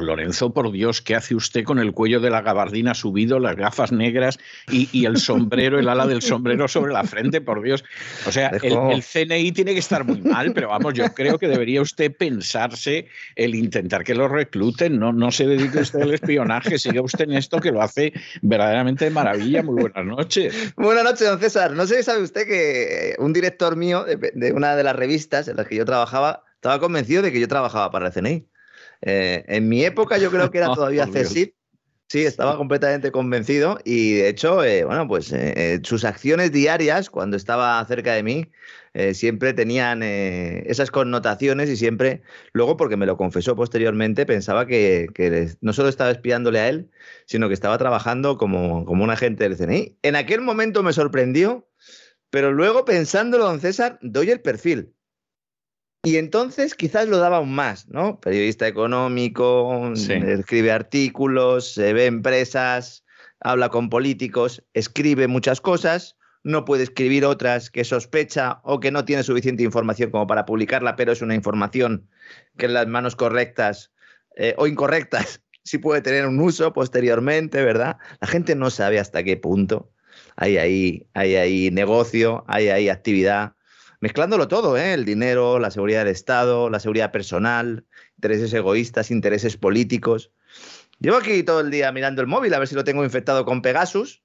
Lorenzo, por Dios, ¿qué hace usted con el cuello de la gabardina subido, las gafas negras y, el sombrero, el ala del sombrero sobre la frente? Por Dios. O sea, el, CNI tiene que estar muy mal, pero vamos, yo creo que debería usted pensarse el intentar que lo recluten. No, no se dedique usted al espionaje, siga usted en esto que lo hace verdaderamente de maravilla. Muy buenas noches. Buenas noches, don César. No sé si sabe usted que un director mío de una de las revistas en las que yo trabajaba estaba convencido de que yo trabajaba para el CNI. Eh, en mi época yo creo que era todavía CESID. Sí, estaba completamente convencido y de hecho, eh, bueno, pues eh, sus acciones diarias cuando estaba cerca de mí siempre tenían esas connotaciones y siempre, luego porque me lo confesó posteriormente, pensaba que, no solo estaba espiándole a él, sino que estaba trabajando como, como un agente del CNI. En aquel momento me sorprendió, pero luego pensándolo, don César, doy el perfil. Y entonces quizás lo daba aún más, ¿no? Periodista económico, escribe artículos, se ve empresas, habla con políticos, escribe muchas cosas, no puede escribir otras que sospecha o que no tiene suficiente información como para publicarla, pero es una información que en las manos correctas eh, o incorrectas sí puede tener un uso posteriormente, ¿verdad? La gente no sabe hasta qué punto hay ahí, hay ahí negocio, hay ahí actividad, mezclándolo todo, ¿eh? el dinero, la seguridad del Estado, la seguridad personal, intereses egoístas, intereses políticos. Llevo aquí todo el día mirando el móvil a ver si lo tengo infectado con Pegasus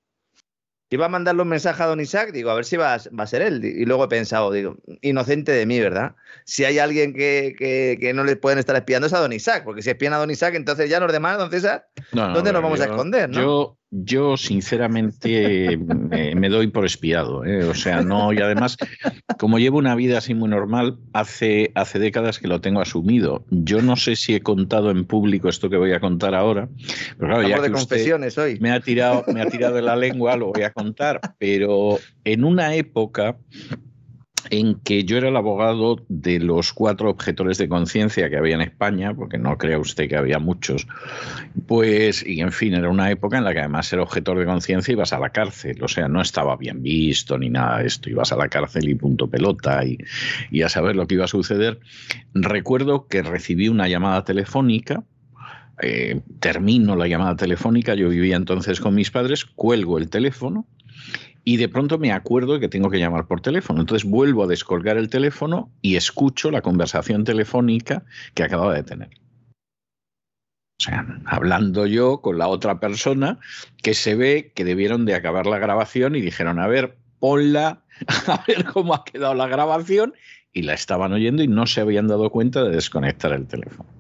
Iba a mandarle un mensaje a Don Isaac, digo, a ver si va, va, a ser él. Y luego he pensado, digo, inocente de mí, ¿verdad? Si hay alguien que, que, no le pueden estar espiando es a Don Isaac, porque si espían a Don Isaac, entonces ya los demás, don César, ¿dónde nos vamos a esconder? ¿no? Yo, yo, sinceramente, me, doy por espiado. ¿eh? O sea, no, y además, como llevo una vida así muy normal, hace, hace décadas que lo tengo asumido. Yo no sé si he contado en público esto que voy a contar ahora. Pero claro, ya de confesiones hoy. Me ha, tirado, me ha tirado de la lengua, lo voy a contar. Pero en una época en que yo era el abogado de los cuatro objetores de conciencia que había en España, porque no crea usted que había muchos, pues, y en fin, era una época en la que además ser objetor de conciencia ibas a la cárcel, o sea, no estaba bien visto ni nada de esto, ibas a la cárcel y punto pelota y, y a saber lo que iba a suceder. Recuerdo que recibí una llamada telefónica, eh, termino la llamada telefónica, yo vivía entonces con mis padres, cuelgo el teléfono, y de pronto me acuerdo que tengo que llamar por teléfono. Entonces vuelvo a descolgar el teléfono y escucho la conversación telefónica que acababa de tener. O sea, hablando yo con la otra persona que se ve que debieron de acabar la grabación y dijeron, a ver, ponla, a ver cómo ha quedado la grabación y la estaban oyendo y no se habían dado cuenta de desconectar el teléfono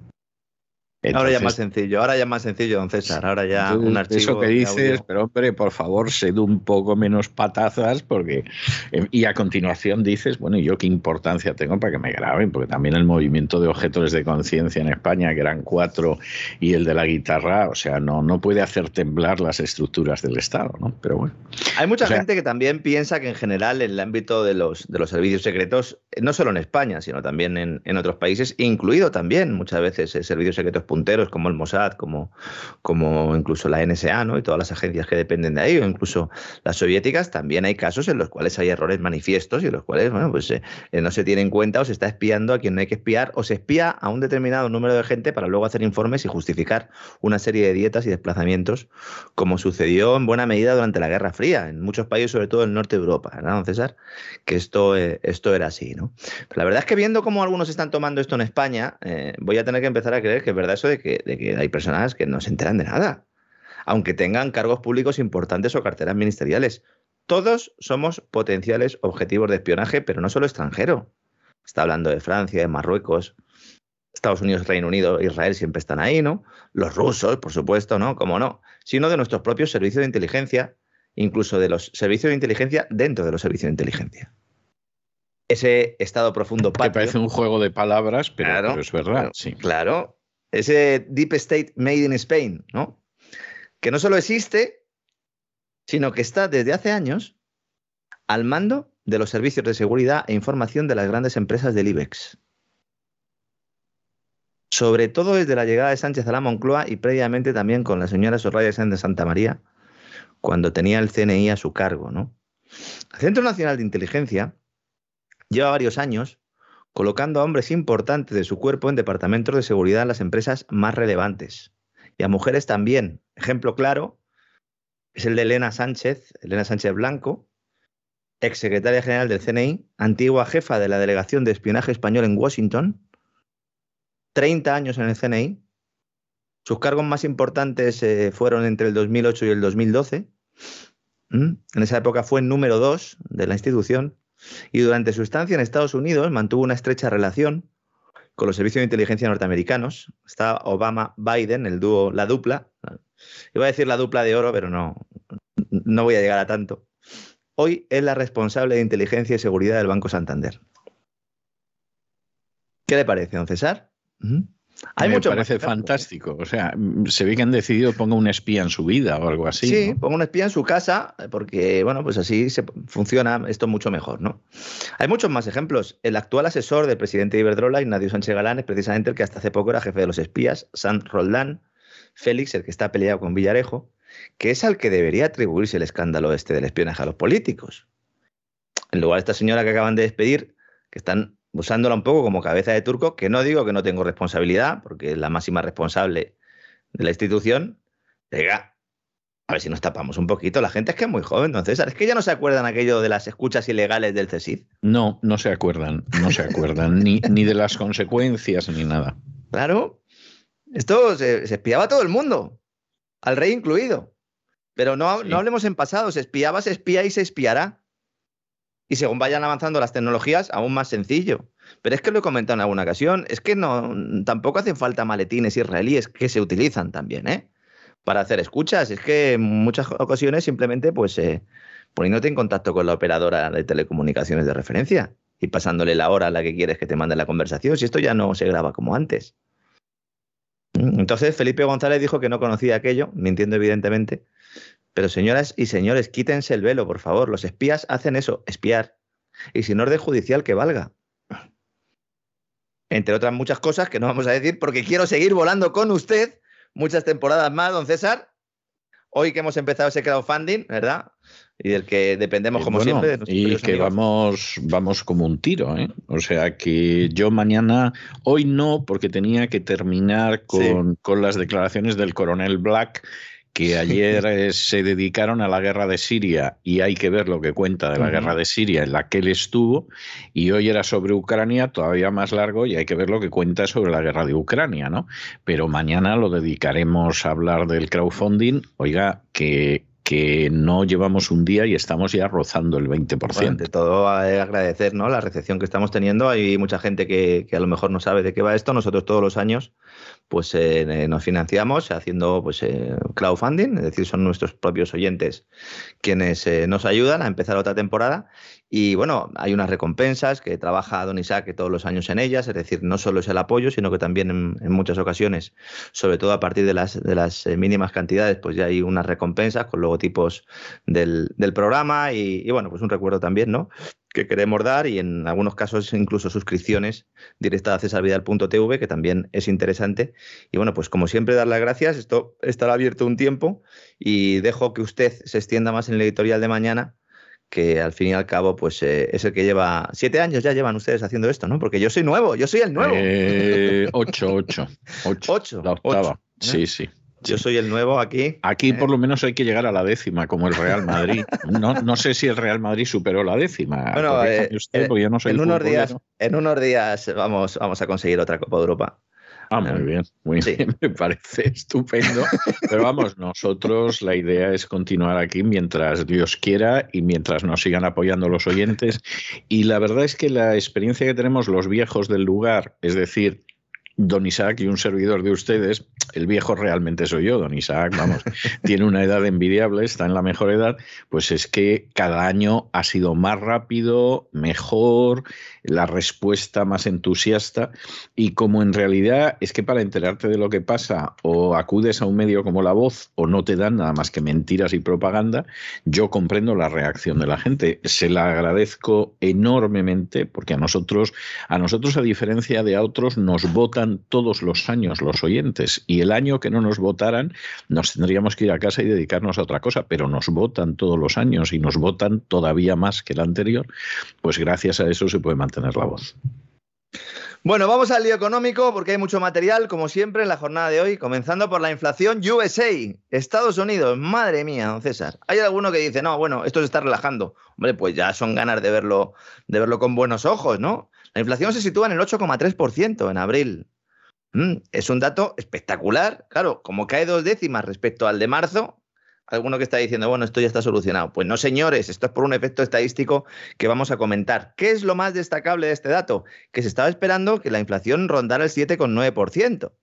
ahora ya más sencillo, ahora ya más sencillo, don César, ahora ya un archivo. Eso que dices, pero hombre, por favor, sed un poco menos patazas, porque. Eh, y a continuación dices, bueno, ¿y yo qué importancia tengo para que me graben? Porque también el movimiento de objetos de conciencia en España, que eran cuatro, y el de la guitarra, o sea, no, no puede hacer temblar las estructuras del Estado, ¿no? Pero bueno. Hay mucha gente que también piensa que en general, en el ámbito de los, de los servicios secretos, no solo en España, sino también en, en otros países, incluido también muchas veces eh, servicios secretos punteros como el Mossad, como, como incluso la NSA, ¿no? Y todas las agencias que dependen de ahí, o incluso las soviéticas, también hay casos en los cuales hay errores manifiestos y en los cuales, bueno, pues eh, eh, no se tiene en cuenta o se está espiando a quien no hay que espiar, o se espía a un determinado número de gente para luego hacer informes y justificar una serie de dietas y desplazamientos, como sucedió en buena medida durante la Guerra Fría, en muchos países, sobre todo en el norte de Europa, ¿verdad, don César? Que esto, eh, esto era así, ¿no? La verdad es que viendo cómo algunos están tomando esto en España, voy a tener que empezar a creer que es verdad eso de que de que hay personas que no se enteran de nada, aunque tengan cargos públicos importantes o carteras ministeriales. Todos somos potenciales objetivos de espionaje, pero no solo extranjero. Está hablando de Francia, de Marruecos, Estados Unidos, Reino Unido, Israel siempre están ahí, ¿no? Los rusos, por supuesto, ¿no? Como no, sino de nuestros propios servicios de inteligencia, incluso de los servicios de inteligencia dentro de los servicios de inteligencia ese estado profundo patrio. Que parece un juego de palabras, pero, es verdad. sí. claro, ese Deep State Made in Spain, ¿no? Que no solo existe, sino que está desde hace años al mando de los servicios de seguridad e información de las grandes empresas del IBEX. Sobre todo desde la llegada de Sánchez a la Moncloa y previamente también con la señora Soraya Sánchez de Santa María, cuando tenía el CNI a su cargo, ¿no? El Centro Nacional de Inteligencia lleva varios años colocando a hombres importantes de su cuerpo en departamentos de seguridad en las empresas más relevantes. Y a mujeres también. Ejemplo claro es el de Elena Sánchez, Elena Sánchez Blanco, exsecretaria general del CNI, antigua jefa de la Delegación de Espionaje Español en Washington, 30 años en el CNI. Sus cargos más importantes eh, fueron entre el 2008 y el 2012. ¿Mm? En esa época fue número dos de la institución y durante su estancia en Estados Unidos mantuvo una estrecha relación con los servicios de inteligencia norteamericanos. Está Obama-Biden, el dúo, la dupla. Iba a decir la dupla de oro, pero no, no voy a llegar a tanto. Hoy es la responsable de inteligencia y seguridad del Banco Santander. ¿Qué le parece, don César? Hay Me parece fantástico. O sea, se ve que han decidido ponga un espía en su vida o algo así. Sí, ponga un espía en su casa, porque, bueno, pues así se funciona esto mucho mejor, ¿no? Hay muchos más ejemplos. El actual asesor del presidente de Iberdrola, Ignacio Sánchez Galán, es precisamente el que hasta hace poco era jefe de los espías, Sant Roldán, Félix, el que está peleado con Villarejo, que es al que debería atribuirse el escándalo este del espionaje a los políticos. en lugar de esta señora que acaban de despedir, que están usándola un poco como cabeza de turco, que no digo que no tengo responsabilidad, porque es la máxima responsable de la institución, venga, a ver si nos tapamos un poquito. La gente es que es muy joven, entonces, es que ya no se acuerdan aquello de las escuchas ilegales del CESID. No, no se acuerdan, no se acuerdan, ni, ni de las consecuencias ni nada. Claro, esto se, espiaba a todo el mundo, al rey incluido. Pero no, no hablemos en pasado, se espiaba, se espía y se espiará. Y según vayan avanzando las tecnologías, aún más sencillo. Pero es que lo he comentado en alguna ocasión, es que no, tampoco hacen falta maletines israelíes que se utilizan también, ¿eh? Para hacer escuchas. Es que en muchas ocasiones simplemente, pues, eh, poniéndote en contacto con la operadora de telecomunicaciones de referencia y pasándole la hora a la que quieres que te mande la conversación, si esto ya no se graba como antes. Entonces Felipe González dijo que no conocía aquello, mintiendo evidentemente. Pero señoras y señores, quítense el velo, por favor. Los espías hacen eso, espiar. Y sin orden judicial que valga. Entre otras muchas cosas que no vamos a decir porque quiero seguir volando con usted muchas temporadas más, don César. Hoy que hemos empezado ese crowdfunding, ¿verdad? y del que dependemos como siempre. y que vamos, vamos como un tiro, ¿eh? O sea que yo mañana, hoy no, porque tenía que terminar con, con las declaraciones del coronel Black que ayer eh, se dedicaron a la guerra de Siria y hay que ver lo que cuenta de la guerra de Siria en la que él estuvo y hoy era sobre Ucrania, todavía más largo y hay que ver lo que cuenta sobre la guerra de Ucrania, ¿no? Pero mañana lo dedicaremos a hablar del crowdfunding, oiga, que que no llevamos un día y estamos ya rozando el 20%. de todo agradecer ¿no? la recepción que estamos teniendo. Hay mucha gente que, que, a lo mejor no sabe de qué va esto. Nosotros todos los años pues eh, nos financiamos haciendo pues eh, crowdfunding, es decir, son nuestros propios oyentes quienes eh, nos ayudan a empezar otra temporada y bueno, hay unas recompensas que trabaja Don Isaac todos los años en ellas, es decir, no solo es el apoyo, sino que también en, muchas ocasiones, sobre todo a partir de las, de las mínimas cantidades, pues ya hay unas recompensas con logotipos del, del programa y, y, bueno, pues un recuerdo también, ¿no? que queremos dar y en algunos casos incluso suscripciones directas a cesarvidal.tv, que también es interesante. Y bueno, pues como siempre, dar las gracias. Esto estará abierto un tiempo y dejo que usted se extienda más en el editorial de mañana, que al fin y al cabo, pues eh, es el que lleva siete años ya llevan ustedes haciendo esto, ¿no? Porque yo soy nuevo, yo soy el nuevo. Eh, ocho, ocho, ocho. La octava. Sí, sí. Yo soy el nuevo aquí. Aquí por lo menos hay que llegar a la décima, como el Real Madrid. No, no sé si el Real Madrid superó la décima. Bueno, eh, usted, yo no soy en, unos días, en unos días vamos, vamos a conseguir otra Copa de Europa. Ah, muy bien, muy bien, me parece estupendo. Pero vamos, nosotros la idea es continuar aquí mientras Dios quiera y mientras nos sigan apoyando los oyentes. Y la verdad es que la experiencia que tenemos los viejos del lugar, es decir, don Isaac y un servidor de ustedes, el viejo realmente soy yo, don Isaac, vamos, tiene una edad envidiable, está en la mejor edad, pues es que cada año ha sido más rápido, mejor, la respuesta más entusiasta y como en realidad es que para enterarte de lo que pasa o acudes a un medio como La Voz o no te dan nada más que mentiras y propaganda, yo comprendo la reacción de la gente. Se la agradezco enormemente porque a nosotros, a nosotros a diferencia de a otros, nos votan todos los años los oyentes y el año que no nos votaran nos tendríamos que ir a casa y dedicarnos a otra cosa, pero nos votan todos los años y nos votan todavía más que el anterior, pues gracias a eso se puede mantener tener la voz. Bueno, vamos al lío económico porque hay mucho material, como siempre, en la jornada de hoy, comenzando por la inflación USA, Estados Unidos. Madre mía, don César. Hay alguno que dice, no, bueno, esto se está relajando. Hombre, pues ya son ganas de verlo, de verlo con buenos ojos, ¿no? La inflación se sitúa en el 8,3% en abril. Mm, es un dato espectacular. Claro, como cae dos décimas respecto al de marzo, alguno que está diciendo, bueno, esto ya está solucionado. Pues no, señores, esto es por un efecto estadístico que vamos a comentar. ¿Qué es lo más destacable de este dato? Que se estaba esperando que la inflación rondara el 7,9%.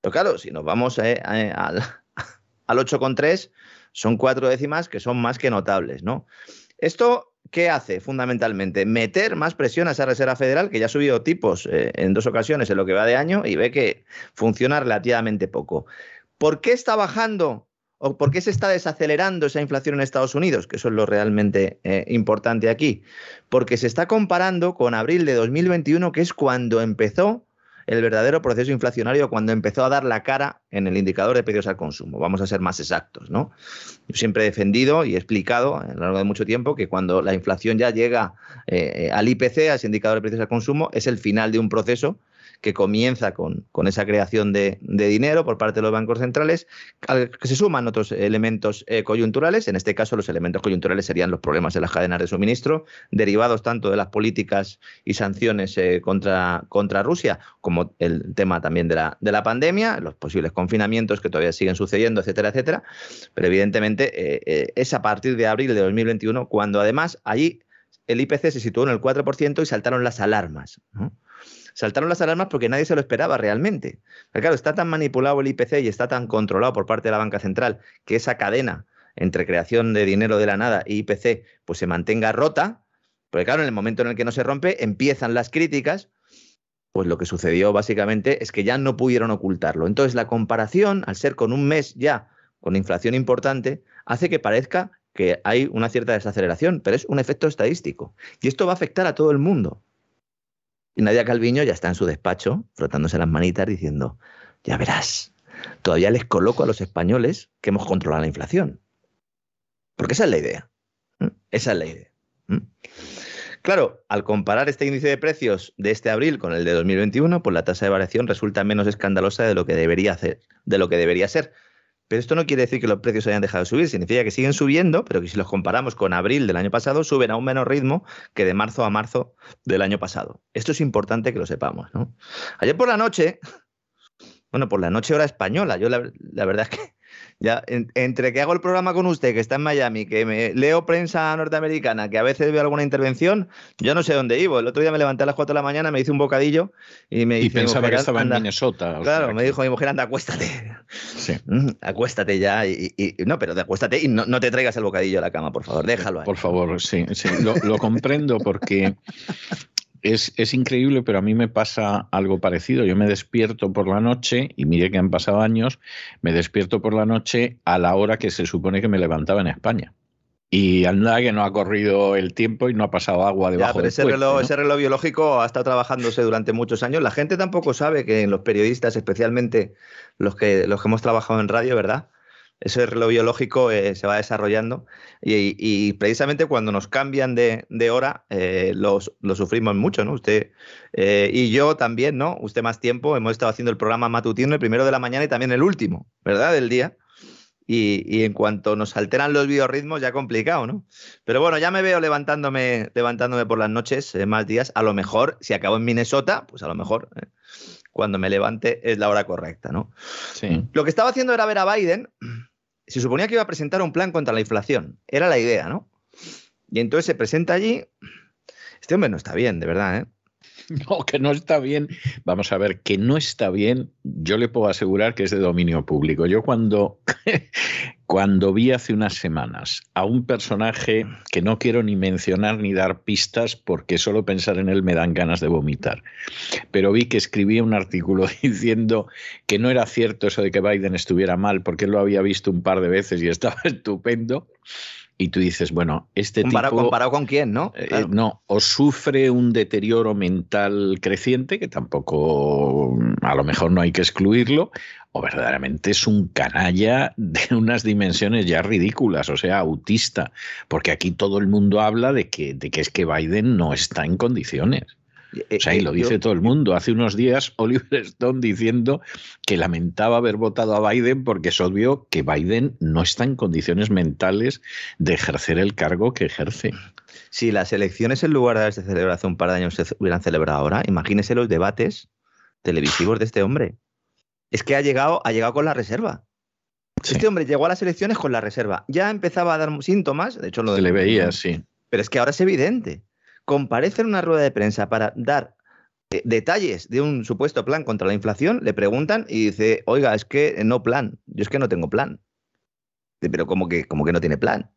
Pero claro, si nos vamos eh, eh, al, al 8,3, son cuatro décimas que son más que notables, ¿no? Esto, ¿qué hace fundamentalmente? Meter más presión a esa Reserva Federal, que ya ha subido tipos eh, en dos ocasiones en lo que va de año y ve que funciona relativamente poco. ¿Por qué está bajando ¿O por qué se está desacelerando esa inflación en Estados Unidos? Que eso es lo realmente eh, importante aquí. Porque se está comparando con abril de 2021, que es cuando empezó el verdadero proceso inflacionario cuando empezó a dar la cara en el indicador de precios al consumo. Vamos a ser más exactos, ¿no? Yo siempre he defendido y he explicado a lo largo de mucho tiempo que cuando la inflación ya llega eh, al IPC, a ese indicador de precios al consumo, es el final de un proceso que comienza con, esa creación de, dinero por parte de los bancos centrales, al que se suman otros elementos eh, coyunturales. En este caso, los elementos coyunturales serían los problemas en las cadenas de suministro, derivados tanto de las políticas y sanciones eh, contra, contra Rusia, como el tema también de la, de la pandemia, los posibles confinamientos que todavía siguen sucediendo, etcétera, etcétera. Pero evidentemente eh, es a partir de abril de 2021 cuando además allí el IPC se situó en el 4% y saltaron las alarmas. Saltaron las alarmas porque nadie se lo esperaba realmente. Pero claro, está tan manipulado el IPC y está tan controlado por parte de la banca central que esa cadena entre creación de dinero de la nada y IPC pues se mantenga rota, porque claro, en el momento en el que no se rompe empiezan las críticas, pues lo que sucedió básicamente es que ya no pudieron ocultarlo. Entonces la comparación, al ser con un mes ya con inflación importante, hace que parezca que hay una cierta desaceleración, pero es un efecto estadístico. Y esto va a afectar a todo el mundo. Y Nadia Calviño ya está en su despacho, frotándose las manitas, diciendo, ya verás, todavía les coloco a los españoles que hemos controlado la inflación. Porque esa es la idea. Esa es la idea. Claro, al comparar este índice de precios de este abril con el de 2021, pues la tasa de variación resulta menos escandalosa de lo que debería hacer, de lo que debería ser. Pero esto no quiere decir que los precios hayan dejado de subir, significa que siguen subiendo, pero que si los comparamos con abril del año pasado, suben a un menor ritmo que de marzo a marzo del año pasado. Esto es importante que lo sepamos. ¿no? Ayer por la noche, bueno, por la noche hora española, yo la, la verdad es que ya, entre que hago el programa con usted, que está en Miami, que me leo prensa norteamericana, que a veces veo alguna intervención, yo no sé dónde vivo. El otro día me levanté a las 4 de la mañana, me hice un bocadillo y me dice. Y pensaba que estaba en Minnesota. Claro, me dijo mi mujer, anda, acuéstate. Sí. Mm, acuéstate ya. Y, no, pero acuéstate y no, te traigas el bocadillo a la cama, por favor, déjalo ahí. Por favor, sí, sí. Lo, lo comprendo porque es, increíble, pero a mí me pasa algo parecido. Yo me despierto por la noche, y mire que han pasado años, me despierto por la noche a la hora que se supone que me levantaba en España. Y anda que no ha corrido el tiempo y no ha pasado agua debajo ese, reloj, ese reloj biológico ha estado trabajándose durante muchos años. La gente tampoco sabe que los periodistas, especialmente los que, los que hemos trabajado en radio, ¿verdad? Ese reloj biológico eh, se va desarrollando y, precisamente cuando nos cambian de, hora eh, lo sufrimos mucho, ¿no? Usted eh, y yo también, ¿no? Usted más tiempo, hemos estado haciendo el programa matutino el primero de la mañana y también el último, ¿verdad? Del día. Y, en cuanto nos alteran los biorritmos, ya complicado, ¿no? Pero bueno, ya me veo levantándome, levantándome por las noches más días. A lo mejor, si acabo en Minnesota, pues a lo mejor cuando me levante es la hora correcta, ¿no? Sí. Lo que estaba haciendo era ver a Biden se suponía que iba a presentar un plan contra la inflación. Era la idea, ¿no? Y entonces se presenta allí. Este hombre no está bien, de verdad, ¿eh? No, que no está bien. Vamos a ver, que no está bien, yo le puedo asegurar que es de dominio público. Yo cuando, cuando vi hace unas semanas a un personaje que no quiero ni mencionar ni dar pistas porque solo pensar en él me dan ganas de vomitar, pero vi que escribía un artículo diciendo que no era cierto eso de que Biden estuviera mal porque él lo había visto un par de veces y estaba estupendo y tú dices, bueno, este comparado, tipo... ¿Comparado con quién, no? Eh, no, o sufre un deterioro mental creciente, que tampoco, a lo mejor no hay que excluirlo, o verdaderamente es un canalla de unas dimensiones ya ridículas, o sea, autista, porque aquí todo el mundo habla de que, de que es que Biden no está en condiciones. Eh, o sea, y lo dice todo el mundo. Hace unos días Oliver Stone diciendo que lamentaba haber votado a Biden porque es obvio que Biden no está en condiciones mentales de ejercer el cargo que ejerce. Si las elecciones en lugar de haberse celebrado hace un par de años se hubieran celebrado ahora, imagínese los debates televisivos de este hombre. Es que ha llegado, ha llegado con la reserva. Este hombre llegó a las elecciones con la reserva. Ya empezaba a dar síntomas, de hecho lo de... Le veía, sí. Pero es que ahora es evidente comparece en una rueda de prensa para dar eh, detalles de un supuesto plan contra la inflación, le preguntan y dice, oiga, es que no plan, yo es que no tengo plan. Pero ¿cómo que, como que no tiene plan?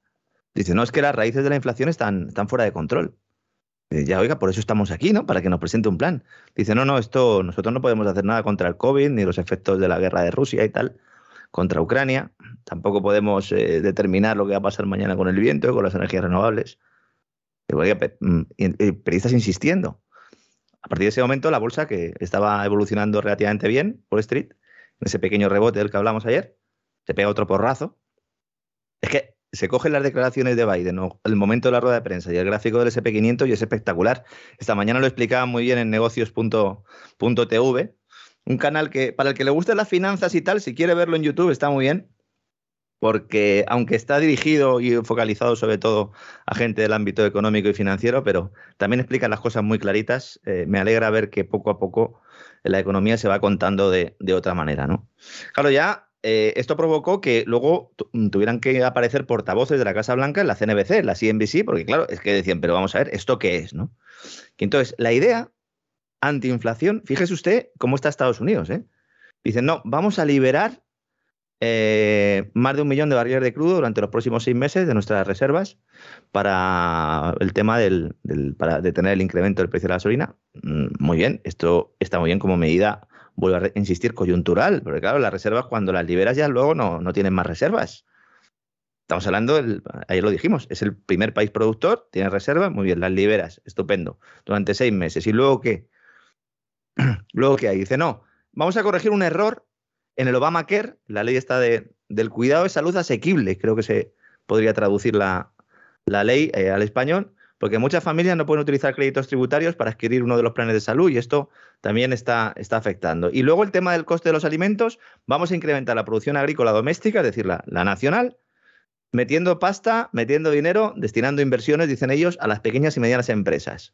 Dice, no, es que las raíces de la inflación están, están fuera de control. Dice, ya, oiga, por eso estamos aquí, ¿no? Para que nos presente un plan. Dice, no, no, esto, nosotros no podemos hacer nada contra el COVID, ni los efectos de la guerra de Rusia y tal, contra Ucrania. Tampoco podemos eh, determinar lo que va a pasar mañana con el viento con las energías renovables. Mm, periodistas insistiendo. A partir de ese momento, la bolsa, que estaba evolucionando relativamente bien, Wall Street, en ese pequeño rebote del que hablamos ayer, se pega otro porrazo. Es que se cogen las declaraciones de Biden, el momento de la rueda de prensa y el gráfico del SP500 y es espectacular. Esta mañana lo explicaba muy bien en negocios.tv, un canal que para el que le gusten las finanzas y tal, si quiere verlo en YouTube está muy bien, porque aunque está dirigido y focalizado sobre todo a gente del ámbito económico y financiero, pero también explica las cosas muy claritas, eh, me alegra ver que poco a poco la economía se va contando de, otra manera. ¿no? Claro, ya eh, esto provocó que luego mm, tuvieran que aparecer portavoces de la Casa Blanca en la CNBC, en la CNBC, porque claro, es que decían, pero vamos a ver, ¿esto qué es? ¿no? Y entonces, la idea antiinflación, fíjese usted cómo está Estados Unidos. ¿eh? Dicen, no, vamos a liberar eh, más de un millón de barriles de crudo durante los próximos seis meses de nuestras reservas para el tema del, para detener el incremento del precio de la gasolina. Mm, muy bien, esto está muy bien como medida vuelvo a insistir, coyuntural, porque claro, las reservas cuando las liberas ya luego no, no tienen más reservas. Estamos hablando, del, ayer lo dijimos, es el primer país productor, tiene reservas, muy bien, las liberas, estupendo, durante seis meses. ¿Y luego qué? luego qué hay? Dice, no, vamos a corregir un error en el Obamacare, la ley está de, del cuidado de salud asequible, creo que se podría traducir la, la ley eh, al español, porque muchas familias no pueden utilizar créditos tributarios para adquirir uno de los planes de salud y esto también está, está afectando. Y luego el tema del coste de los alimentos, vamos a incrementar la producción agrícola doméstica, es decir, la, nacional, metiendo pasta, metiendo dinero, destinando inversiones, dicen ellos, a las pequeñas y medianas empresas.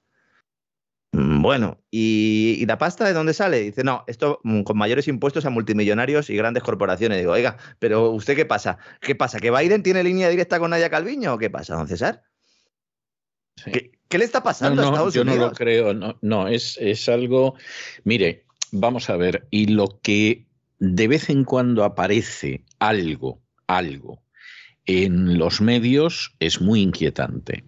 Mm, bueno, ¿y, la pasta de dónde sale? Dice, no, esto mm, con mayores impuestos a multimillonarios y grandes corporaciones. Digo, oiga, pero ¿usted qué pasa? ¿Qué pasa? ¿Que Biden tiene línea directa con Nadia Calviño o qué pasa, don César? ¿Qué, le está pasando a Estados yo Unidos? Yo no lo creo, no, no es, es algo. Mire, vamos a ver, y lo que de vez en cuando aparece algo, algo en los medios es muy inquietante.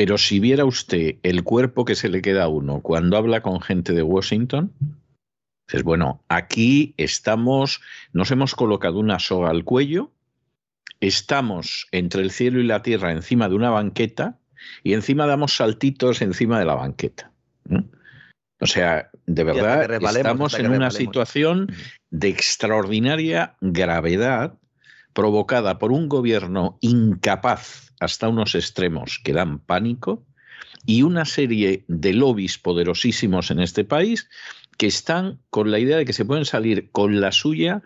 Pero si viera usted el cuerpo que se le queda a uno cuando habla con gente de Washington, es bueno, aquí estamos, nos hemos colocado una soga al cuello, estamos entre el cielo y la tierra encima de una banqueta y encima damos saltitos encima de la banqueta. O sea, de verdad estamos en una situación de extraordinaria gravedad provocada por un gobierno incapaz hasta unos extremos que dan pánico y una serie de lobbies poderosísimos en este país que están con la idea de que se pueden salir con la suya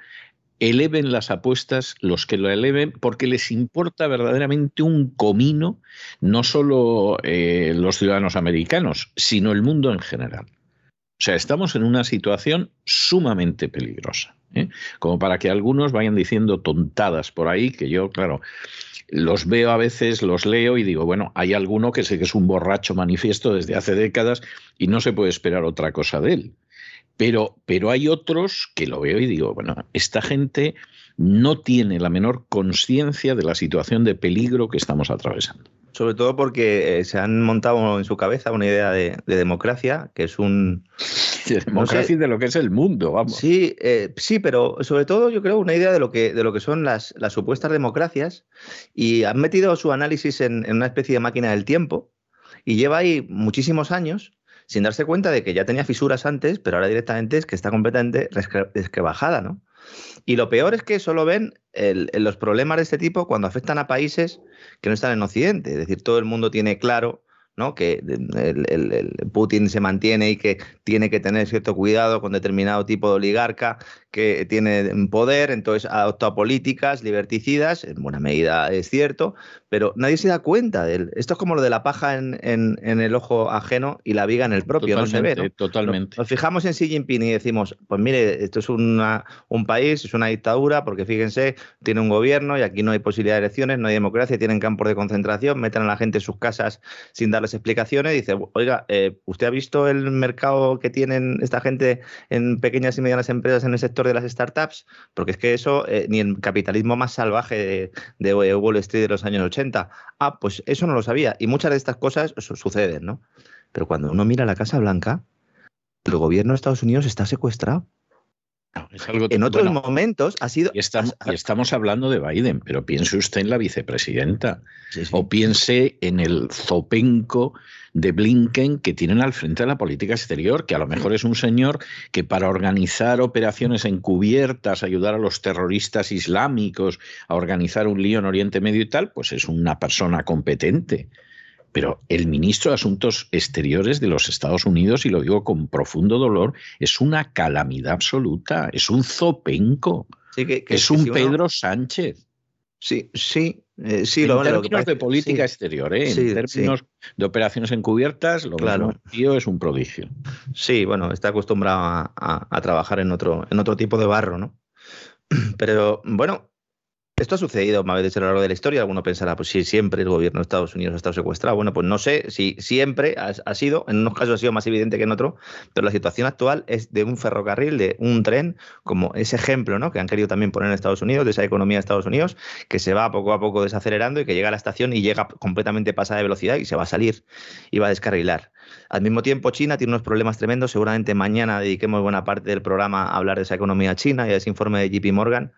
eleven las apuestas los que lo eleven porque les importa verdaderamente un comino, no solo eh, los ciudadanos americanos, sino el mundo en general. O sea, estamos en una situación sumamente peligrosa. ¿eh? Como para que algunos vayan diciendo tontadas por ahí, que yo, claro, los veo a veces, los leo y digo, bueno, hay alguno que sé que es un borracho manifiesto desde hace décadas y no se puede esperar otra cosa de él. Pero, pero hay otros que lo veo y digo, bueno, esta gente no tiene la menor conciencia de la situación de peligro que estamos atravesando. Sobre todo porque eh, se han montado en su cabeza una idea de, democracia, que es un... De democracia y de lo que es el mundo, vamos. Sí, eh, sí, pero sobre todo yo creo una idea de lo que, de lo que son las, las supuestas democracias y han metido su análisis en, en una especie de máquina del tiempo y lleva ahí muchísimos años sin darse cuenta de que ya tenía fisuras antes, pero ahora directamente es que está completamente resquebajada, ¿no? Y lo peor es que solo ven los problemas de este tipo cuando afectan a países que no están en Occidente. Es decir, todo el mundo tiene claro ¿no? que el, Putin se mantiene y que tiene que tener cierto cuidado con determinado tipo de oligarca que tiene poder, entonces adopta políticas liberticidas, en buena medida es cierto, pero nadie se da cuenta de él. Esto es como lo de la paja en, el ojo ajeno y la viga en el propio, no se ve. Totalmente. Nos, fijamos en Xi Jinping y decimos, pues mire, esto es una, un país, es una dictadura, porque fíjense, tiene un gobierno y aquí no hay posibilidad de elecciones, no hay democracia, tienen campos de concentración, meten a la gente en sus casas sin darles explicaciones. Dice, oiga, eh, ¿usted ha visto el mercado que tienen esta gente en pequeñas y medianas empresas en el sector de las startups? Porque es que eso, eh, ni el capitalismo más salvaje de Wall Street de los años 80, Ah, pues eso no lo sabía. Y muchas de estas cosas suceden, ¿no? Pero cuando uno mira la Casa Blanca, el gobierno de Estados Unidos está secuestrado. En otros momentos ha sido... Y estamos, hablando de Biden, pero piense usted en la vicepresidenta. O piense en el zopenco de Blinken que tienen al frente de la política exterior, que a lo mejor es un señor que para organizar operaciones encubiertas, ayudar a los terroristas islámicos a organizar un lío en Oriente Medio y tal, pues es una persona competente. Pero el ministro de Asuntos Exteriores de los Estados Unidos, y lo digo con profundo dolor, es una calamidad absoluta, es un zopenco, es un Pedro Sánchez. Sí, sí, eh, sí. En lo, términos de política exterior, ¿eh? en términos de operaciones encubiertas, lo claro. tío es un prodigio. Sí, bueno, está acostumbrado a, trabajar en otro, en otro tipo de barro, ¿no? Pero bueno, esto ha sucedido más veces a lo largo de la historia. Alguno pensará, pues si siempre el gobierno de Estados Unidos ha estado secuestrado. Bueno, pues no sé si siempre ha, sido, en unos casos ha sido más evidente que en otros, pero la situación actual es de un ferrocarril, de un tren, como ese ejemplo ¿no? que han querido también poner en Estados Unidos, de esa economía de Estados Unidos, que se va poco a poco desacelerando y que llega a la estación y llega completamente pasada de velocidad y se va a salir y va a descarrilar. Al mismo tiempo, China tiene unos problemas tremendos. Seguramente mañana dediquemos buena parte del programa a hablar de esa economía china y a ese informe de JP Morgan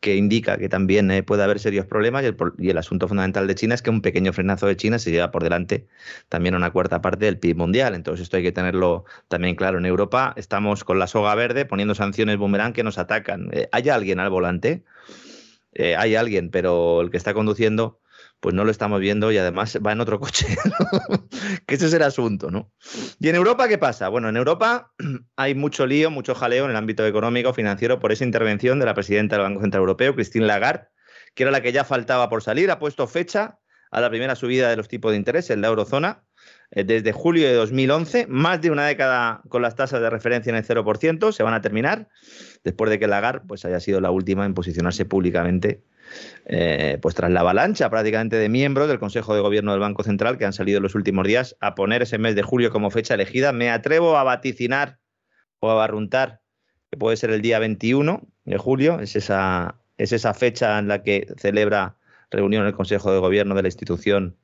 que indica que también eh, puede haber serios problemas y el, asunto fundamental de China es que un pequeño frenazo de China se lleva por delante también una cuarta parte del PIB mundial. Entonces esto hay que tenerlo también claro. En Europa estamos con la soga verde poniendo sanciones boomerang que nos atacan. Eh, ¿Hay alguien al volante? Eh, hay alguien, pero el que está conduciendo pues no lo estamos viendo y además va en otro coche. que ese es el asunto, ¿no? ¿Y en Europa qué pasa? Bueno, en Europa hay mucho lío, mucho jaleo en el ámbito económico, financiero, por esa intervención de la presidenta del Banco Central Europeo, Christine Lagarde, que era la que ya faltaba por salir, ha puesto fecha a la primera subida de los tipos de interés en la eurozona desde julio de 2011, más de una década con las tasas de referencia en el 0%, se van a terminar, después de que Lagarde pues, haya sido la última en posicionarse públicamente eh, pues tras la avalancha prácticamente de miembros del Consejo de Gobierno del Banco Central que han salido en los últimos días a poner ese mes de julio como fecha elegida, me atrevo a vaticinar o a barruntar que puede ser el día 21 de julio, es esa, es esa fecha en la que celebra reunión el Consejo de Gobierno de la institución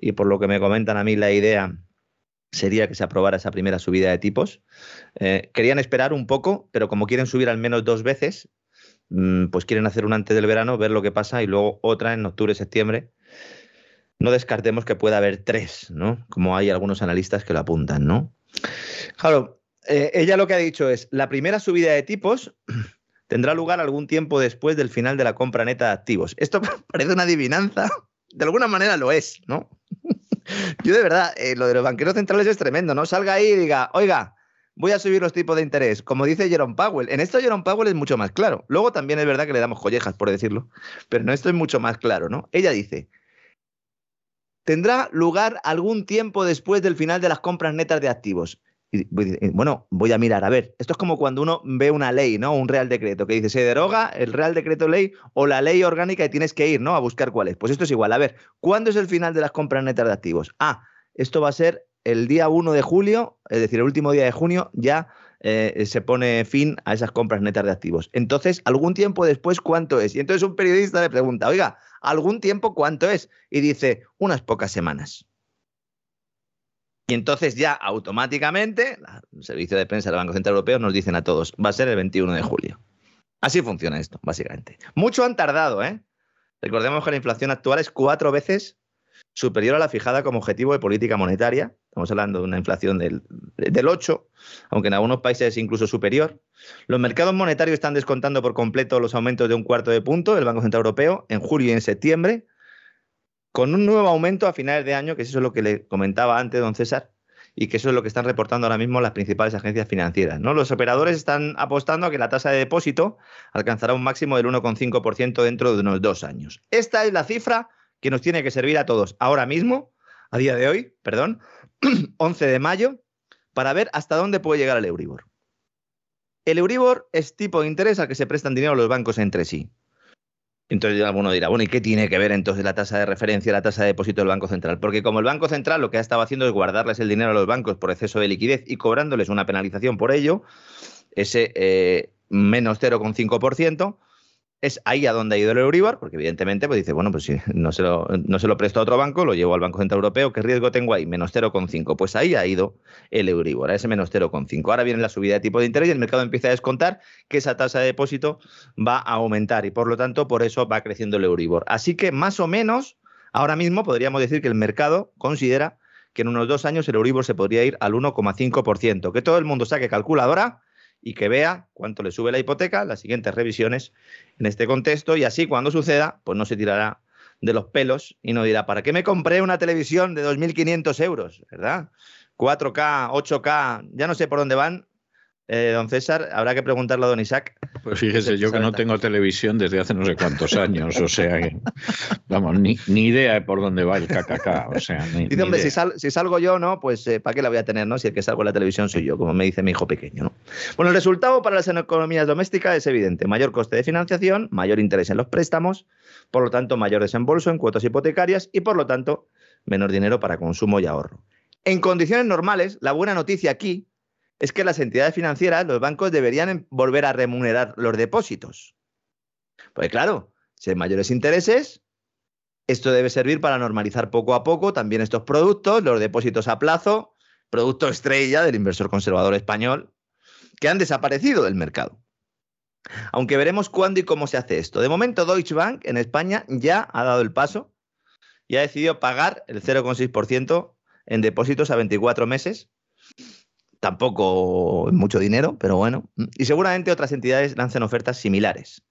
y por lo que me comentan a mí la idea sería que se aprobara esa primera subida de tipos. Eh, querían esperar un poco, pero como quieren subir al menos dos veces, Mm, pues quieren hacer una antes del verano, ver lo que pasa y luego otra en octubre, septiembre. No descartemos que pueda haber tres, ¿no? Como hay algunos analistas que lo apuntan, ¿no? Claro, eh, ella lo que ha dicho es, la primera subida de tipos tendrá lugar algún tiempo después del final de la compra neta de activos. Esto parece una adivinanza, de alguna manera lo es, ¿no? Yo de verdad, eh, lo de los banqueros centrales es tremendo, ¿no? Salga ahí y diga, oiga, voy a subir los tipos de interés, como dice Jerome Powell. En esto Jerome Powell es mucho más claro. Luego también es verdad que le damos collejas, por decirlo, pero en esto es mucho más claro, ¿no? Ella dice, tendrá lugar algún tiempo después del final de las compras netas de activos. Y, bueno, voy a mirar, a ver, esto es como cuando uno ve una ley, ¿no? Un real decreto que dice, se deroga el real decreto ley o la ley orgánica y tienes que ir, ¿no? A buscar cuál es. Pues esto es igual. A ver, ¿cuándo es el final de las compras netas de activos? Ah, esto va a ser el día 1 de julio, es decir, el último día de junio, ya eh, se pone fin a esas compras netas de activos. Entonces, algún tiempo después, ¿cuánto es? Y entonces un periodista le pregunta, oiga, ¿algún tiempo cuánto es? Y dice, unas pocas semanas. Y entonces ya automáticamente, el servicio de prensa del Banco Central Europeo nos dicen a todos, va a ser el 21 de julio. Así funciona esto, básicamente. Mucho han tardado, ¿eh? Recordemos que la inflación actual es cuatro veces superior a la fijada como objetivo de política monetaria. Estamos hablando de una inflación del, 8, aunque en algunos países es incluso superior. Los mercados monetarios están descontando por completo los aumentos de un cuarto de punto del Banco Central Europeo en julio y en septiembre, con un nuevo aumento a finales de año, que eso es lo que le comentaba antes don César, y que eso es lo que están reportando ahora mismo las principales agencias financieras. ¿no? Los operadores están apostando a que la tasa de depósito alcanzará un máximo del 1,5% dentro de unos dos años. Esta es la cifra que nos tiene que servir a todos ahora mismo, a día de hoy, perdón, 11 de mayo, para ver hasta dónde puede llegar el Euribor. El Euribor es tipo de interés al que se prestan dinero los bancos entre sí. Entonces alguno dirá, bueno, ¿y qué tiene que ver entonces la tasa de referencia, la tasa de depósito del Banco Central? Porque como el Banco Central lo que ha estado haciendo es guardarles el dinero a los bancos por exceso de liquidez y cobrándoles una penalización por ello, ese eh, menos 0,5%, es ahí a donde ha ido el Euribor, porque evidentemente pues dice, bueno, pues si no se, lo, no se lo presto a otro banco, lo llevo al Banco Central Europeo, ¿qué riesgo tengo ahí? Menos 0,5. Pues ahí ha ido el Euribor, a ese menos 0,5. Ahora viene la subida de tipo de interés y el mercado empieza a descontar que esa tasa de depósito va a aumentar y por lo tanto por eso va creciendo el Euribor. Así que más o menos, ahora mismo podríamos decir que el mercado considera que en unos dos años el Euribor se podría ir al 1,5%. Que todo el mundo saque calculadora y que vea cuánto le sube la hipoteca, las siguientes revisiones en este contexto, y así cuando suceda, pues no se tirará de los pelos y no dirá, ¿para qué me compré una televisión de 2.500 euros? ¿Verdad? 4K, 8K, ya no sé por dónde van, eh, don César, habrá que preguntarle a don Isaac. Pues fíjese, yo que no tengo televisión desde hace no sé cuántos años, o sea que, vamos, ni, idea de por dónde va el KKK, o sea, ni, Dice, hombre, si, salgo yo, ¿no? Pues eh, ¿para qué la voy a tener, no? Si el que salgo en la televisión soy yo, como me dice mi hijo pequeño, ¿no? Bueno, el resultado para las economías domésticas es evidente. Mayor coste de financiación, mayor interés en los préstamos, por lo tanto, mayor desembolso en cuotas hipotecarias y, por lo tanto, menor dinero para consumo y ahorro. En condiciones normales, la buena noticia aquí es que las entidades financieras, los bancos, deberían em, volver a remunerar los depósitos. Pues claro, si hay mayores intereses, esto debe servir para normalizar poco a poco también estos productos, los depósitos a plazo, producto estrella del inversor conservador español, que han desaparecido del mercado. Aunque veremos cuándo y cómo se hace esto. De momento, Deutsche Bank en España ya ha dado el paso y ha decidido pagar el 0,6% en depósitos a 24 meses Tampoco mucho dinero, pero bueno. Y seguramente otras entidades lancen ofertas similares.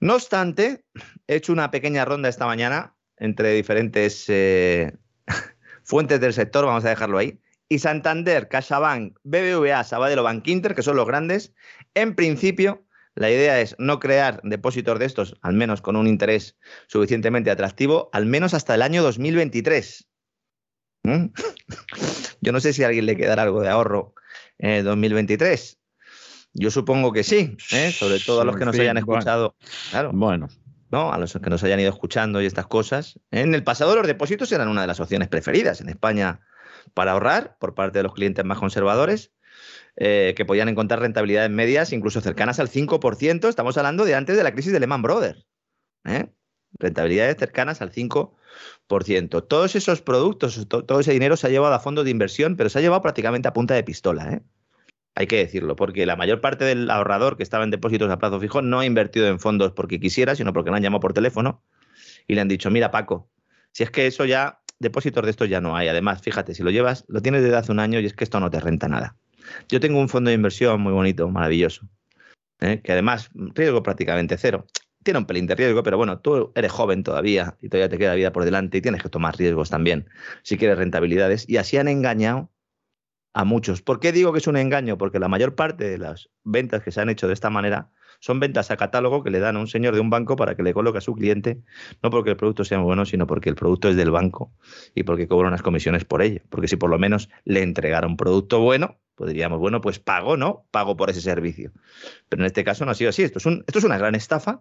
No obstante, he hecho una pequeña ronda esta mañana entre diferentes eh, fuentes del sector, vamos a dejarlo ahí. Y Santander, CaixaBank, BBVA, Sabadell o Bankinter, que son los grandes, en principio la idea es no crear depósitos de estos, al menos con un interés suficientemente atractivo, al menos hasta el año 2023. ¿Mm? Yo no sé si a alguien le quedará algo de ahorro en 2023. Yo supongo que sí, ¿eh? sobre todo a los que nos hayan escuchado. Claro. Bueno. ¿no? A los que nos hayan ido escuchando y estas cosas. En el pasado los depósitos eran una de las opciones preferidas en España para ahorrar por parte de los clientes más conservadores, eh, que podían encontrar rentabilidades medias incluso cercanas al 5%. Estamos hablando de antes de la crisis de Lehman Brothers. ¿eh? Rentabilidades cercanas al 5%. Todos esos productos, todo ese dinero se ha llevado a fondos de inversión, pero se ha llevado prácticamente a punta de pistola. ¿eh? Hay que decirlo, porque la mayor parte del ahorrador que estaba en depósitos a plazo fijo no ha invertido en fondos porque quisiera, sino porque le han llamado por teléfono y le han dicho, mira Paco, si es que eso ya, depósitos de estos ya no hay. Además, fíjate, si lo llevas, lo tienes desde hace un año y es que esto no te renta nada. Yo tengo un fondo de inversión muy bonito, maravilloso, ¿eh? que además riesgo prácticamente cero tiene un pelín de riesgo, pero bueno, tú eres joven todavía y todavía te queda vida por delante y tienes que tomar riesgos también si quieres rentabilidades. Y así han engañado a muchos. ¿Por qué digo que es un engaño? Porque la mayor parte de las ventas que se han hecho de esta manera son ventas a catálogo que le dan a un señor de un banco para que le coloque a su cliente, no porque el producto sea bueno, sino porque el producto es del banco y porque cobra unas comisiones por ello. Porque si por lo menos le entregara un producto bueno, podríamos, bueno, pues pago, ¿no? Pago por ese servicio. Pero en este caso no ha sido así. Esto es, un, esto es una gran estafa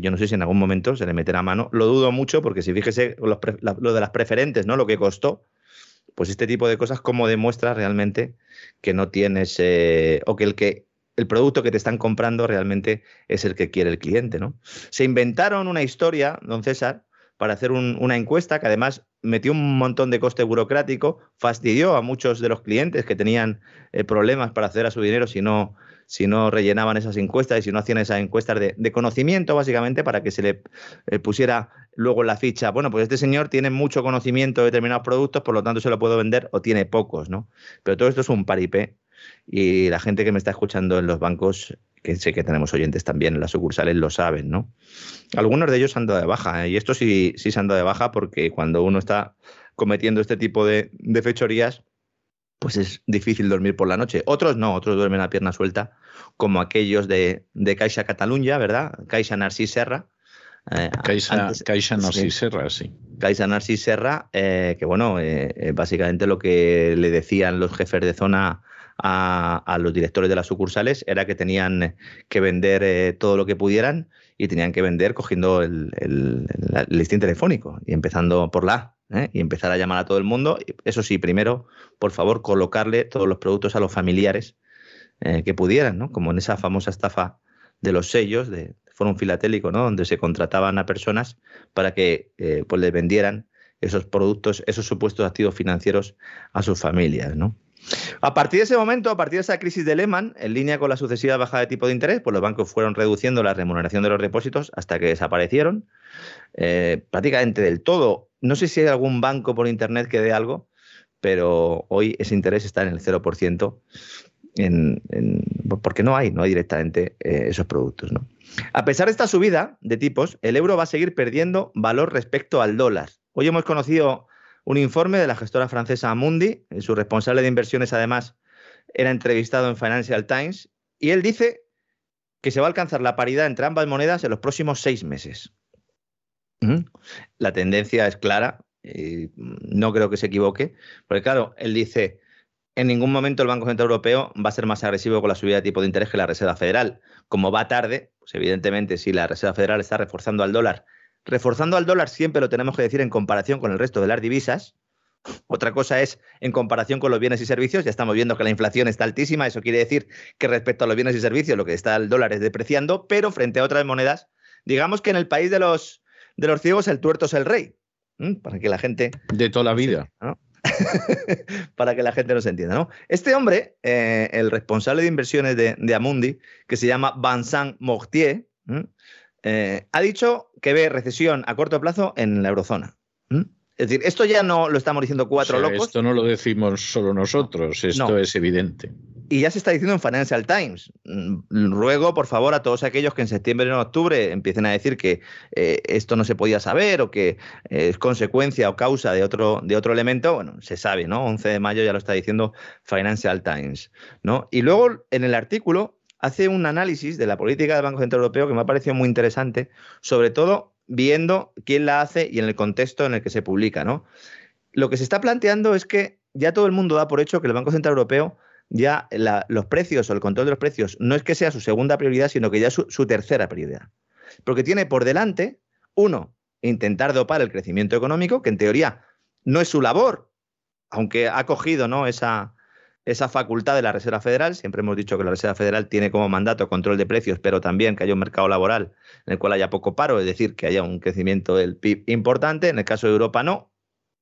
yo no sé si en algún momento se le meterá mano. Lo dudo mucho porque si fíjese lo de las preferentes, ¿no? Lo que costó, pues este tipo de cosas como demuestra realmente que no tienes eh, o que el que el producto que te están comprando realmente es el que quiere el cliente, ¿no? Se inventaron una historia, don César, para hacer una encuesta que además metió un montón de coste burocrático, fastidió a muchos de los clientes que tenían eh, problemas para acceder a su dinero si no si no rellenaban esas encuestas y si no hacían esas encuestas de, conocimiento, básicamente, para que se le eh, pusiera luego la ficha. Bueno, pues este señor tiene mucho conocimiento de determinados productos, por lo tanto se lo puedo vender o tiene pocos, ¿no? Pero todo esto es un paripé y la gente que me está escuchando en los bancos, que sé que tenemos oyentes también en las sucursales, lo saben, ¿no? Algunos de ellos han dado de baja, ¿eh? y esto sí, sí se han dado de baja porque cuando uno está cometiendo este tipo de, de fechorías, pues es difícil dormir por la noche. Otros no, otros duermen a pierna suelta, como aquellos de, de Caixa Cataluña, ¿verdad? Caixa Narcís Serra. Eh, Caixa, Caixa Narcís Serra, sí. Caixa Narcís Serra, eh, que bueno, eh, básicamente lo que le decían los jefes de zona a, los directores de las sucursales era que tenían que vender todo lo que pudieran y tenían que vender cogiendo el, listín telefónico y empezando por la ¿eh? y empezar a llamar a todo el mundo. Eso sí, primero, por favor, colocarle todos los productos a los familiares eh, que pudieran, ¿no? Como en esa famosa estafa de los sellos, de Fórum Filatélico, ¿no? Donde se contrataban a personas para que eh, pues les vendieran esos productos, esos supuestos activos financieros a sus familias, ¿no? A partir de ese momento, a partir de esa crisis de Lehman, en línea con la sucesiva bajada de tipo de interés, pues los bancos fueron reduciendo la remuneración de los depósitos hasta que desaparecieron eh, prácticamente del todo. No sé si hay algún banco por Internet que dé algo, pero hoy ese interés está en el 0%, en, porque no hay, no hay directamente eh, esos productos. ¿no? A pesar de esta subida de tipos, el euro va a seguir perdiendo valor respecto al dólar. Hoy hemos conocido un informe de la gestora francesa Amundi, su responsable de inversiones además era entrevistado en Financial Times, y él dice que se va a alcanzar la paridad entre ambas monedas en los próximos seis meses. La tendencia es clara, y no creo que se equivoque, porque claro, él dice, en ningún momento el Banco Central Europeo va a ser más agresivo con la subida de tipo de interés que la Reserva Federal. Como va tarde, pues evidentemente si la Reserva Federal está reforzando al dólar, reforzando al dólar siempre lo tenemos que decir en comparación con el resto de las divisas. Otra cosa es en comparación con los bienes y servicios. Ya estamos viendo que la inflación está altísima. Eso quiere decir que respecto a los bienes y servicios lo que está el dólar es depreciando, pero frente a otras monedas, digamos que en el país de los de los ciegos el tuerto es el rey. Para que la gente... De toda la vida. para que la gente nos entienda. ¿no? Este hombre, eh, el responsable de inversiones de, Amundi, que se llama Vincent Mortier, eh, ha dicho que ve recesión a corto plazo en la eurozona. Es decir, esto ya no lo estamos diciendo cuatro locos. Esto no lo decimos solo nosotros, esto es evidente. Y ya se está diciendo en Financial Times. Mm, ruego, por favor, a todos aquellos que en septiembre o en octubre empiecen a decir que eh, esto no se podía saber o que eh, es consecuencia o causa de otro, de otro elemento, bueno, se sabe, ¿no? 11 de mayo ya lo está diciendo Financial Times, ¿no? Y luego en el artículo hace un análisis de la política del Banco Central Europeo que me ha parecido muy interesante, sobre todo viendo quién la hace y en el contexto en el que se publica, ¿no? Lo que se está planteando es que ya todo el mundo da por hecho que el Banco Central Europeo ya los precios o el control de los precios no es que sea su segunda prioridad, sino que ya es su, tercera prioridad. Porque tiene por delante, uno, intentar dopar el crecimiento económico, que en teoría no es su labor, aunque ha cogido ¿no? esa, esa facultad de la Reserva Federal. Siempre hemos dicho que la Reserva Federal tiene como mandato control de precios, pero también que haya un mercado laboral en el cual haya poco paro, es decir, que haya un crecimiento del PIB importante. En el caso de Europa no.